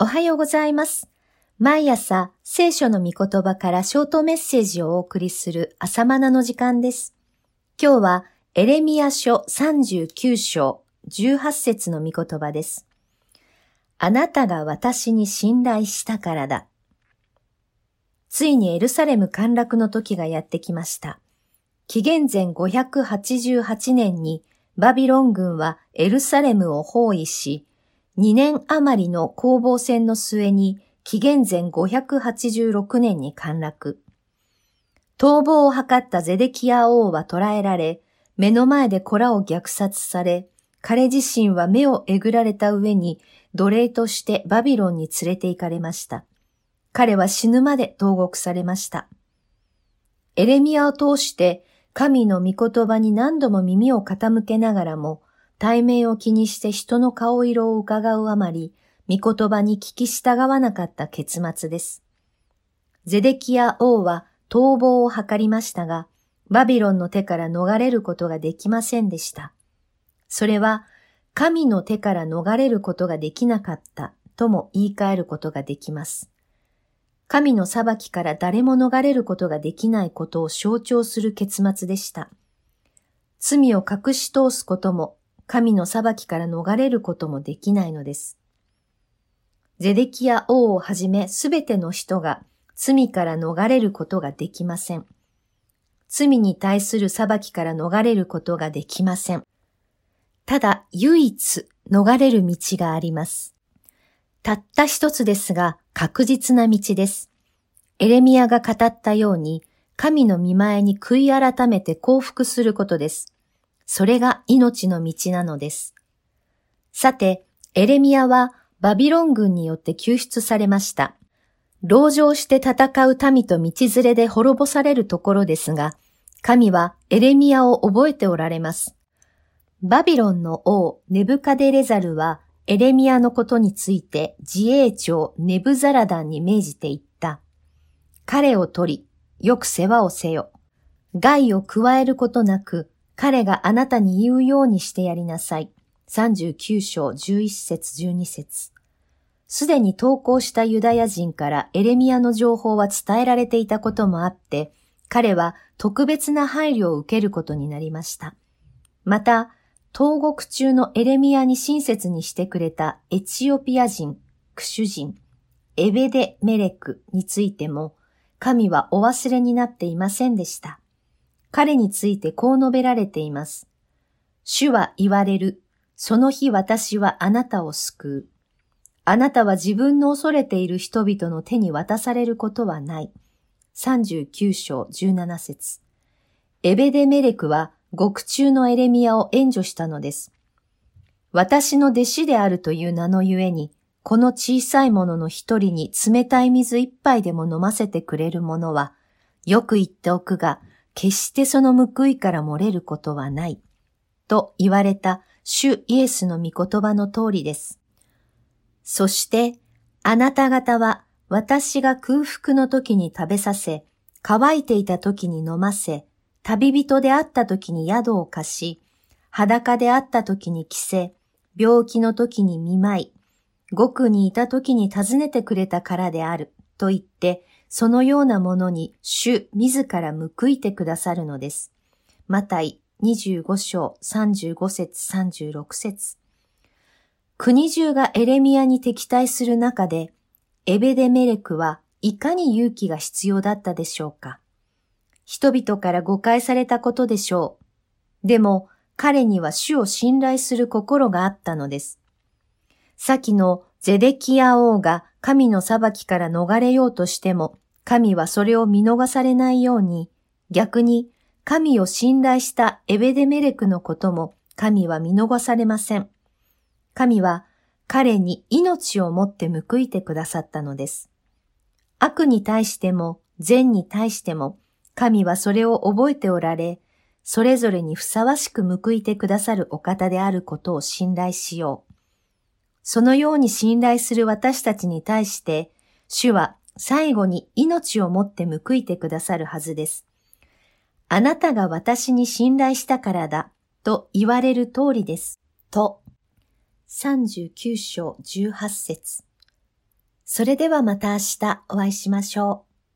おはようございます。毎朝、聖書の御言葉からショートメッセージをお送りする朝マナの時間です。今日は、エレミア書39章18節の御言葉です。あなたが私に信頼したからだ。ついにエルサレム陥落の時がやってきました。紀元前588年にバビロン軍はエルサレムを包囲し、2年余りの攻防戦の末に紀元前586年に陥落。逃亡を図ったゼデキヤ王は捕らえられ、目の前で子らを虐殺され、彼自身は目をえぐられた上に奴隷としてバビロンに連れて行かれました。彼は死ぬまで投獄されました。エレミアを通して神の御言葉に何度も耳を傾けながらも、対面を気にして人の顔色を伺うあまり、御言葉に聞き従わなかった結末です。ゼデキヤ王は逃亡を図りましたが、バビロンの手から逃れることができませんでした。それは、神の手から逃れることができなかったとも言い換えることができます。神の裁きから誰も逃れることができないことを象徴する結末でした。罪を隠し通すことも、神の裁きから逃れることもできないのです。ゼデキヤ王をはじめすべての人が罪から逃れることができません。罪に対する裁きから逃れることができません。ただ唯一逃れる道があります。たった一つですが確実な道です。エレミアが語ったように神の見前に悔い改めて降伏することです。それが命の道なのです。さて、エレミアはバビロン軍によって救出されました。籠城して戦う民と道連れで滅ぼされるところですが、神はエレミアを覚えておられます。バビロンの王ネブカデレザルはエレミアのことについて自衛長ネブザラダンに命じて言った。彼を取り、よく世話をせよ。害を加えることなく、彼があなたに言うようにしてやりなさい。39章11節12節すでに投稿したユダヤ人からエレミアの情報は伝えられていたこともあって、彼は特別な配慮を受けることになりました。また、投獄中のエレミアに親切にしてくれたエチオピア人、クシュ人、エベデメレクについても、神はお忘れになっていませんでした。彼についてこう述べられています。主は言われる。その日私はあなたを救う。あなたは自分の恐れている人々の手に渡されることはない。39章17節エベデメレクは獄中のエレミアを援助したのです。私の弟子であるという名のゆえに、この小さいものの一人に冷たい水一杯でも飲ませてくれるものは、よく言っておくが、決してその報いから漏れることはない。と言われた主イエスの御言葉の通りです。そして、あなた方は私が空腹の時に食べさせ、乾いていた時に飲ませ、旅人であった時に宿を貸し、裸であった時に着せ、病気の時に見舞い、獄にいた時に訪ねてくれたからである、と言って、そのようなものに主自ら報いてくださるのです。マタイ25章35節36節国中がエレミアに敵対する中で、エベデメレクはいかに勇気が必要だったでしょうか。人々から誤解されたことでしょう。でも、彼には主を信頼する心があったのです。先のゼデキヤ王が神の裁きから逃れようとしても、神はそれを見逃されないように、逆に神を信頼したエベデメレクのことも神は見逃されません。神は彼に命をもって報いてくださったのです。悪に対しても善に対しても神はそれを覚えておられ、それぞれにふさわしく報いてくださるお方であることを信頼しよう。そのように信頼する私たちに対して、主は最後に命をもって報いてくださるはずです。あなたが私に信頼したからだと言われる通りです。と、39章18節それではまた明日お会いしましょう。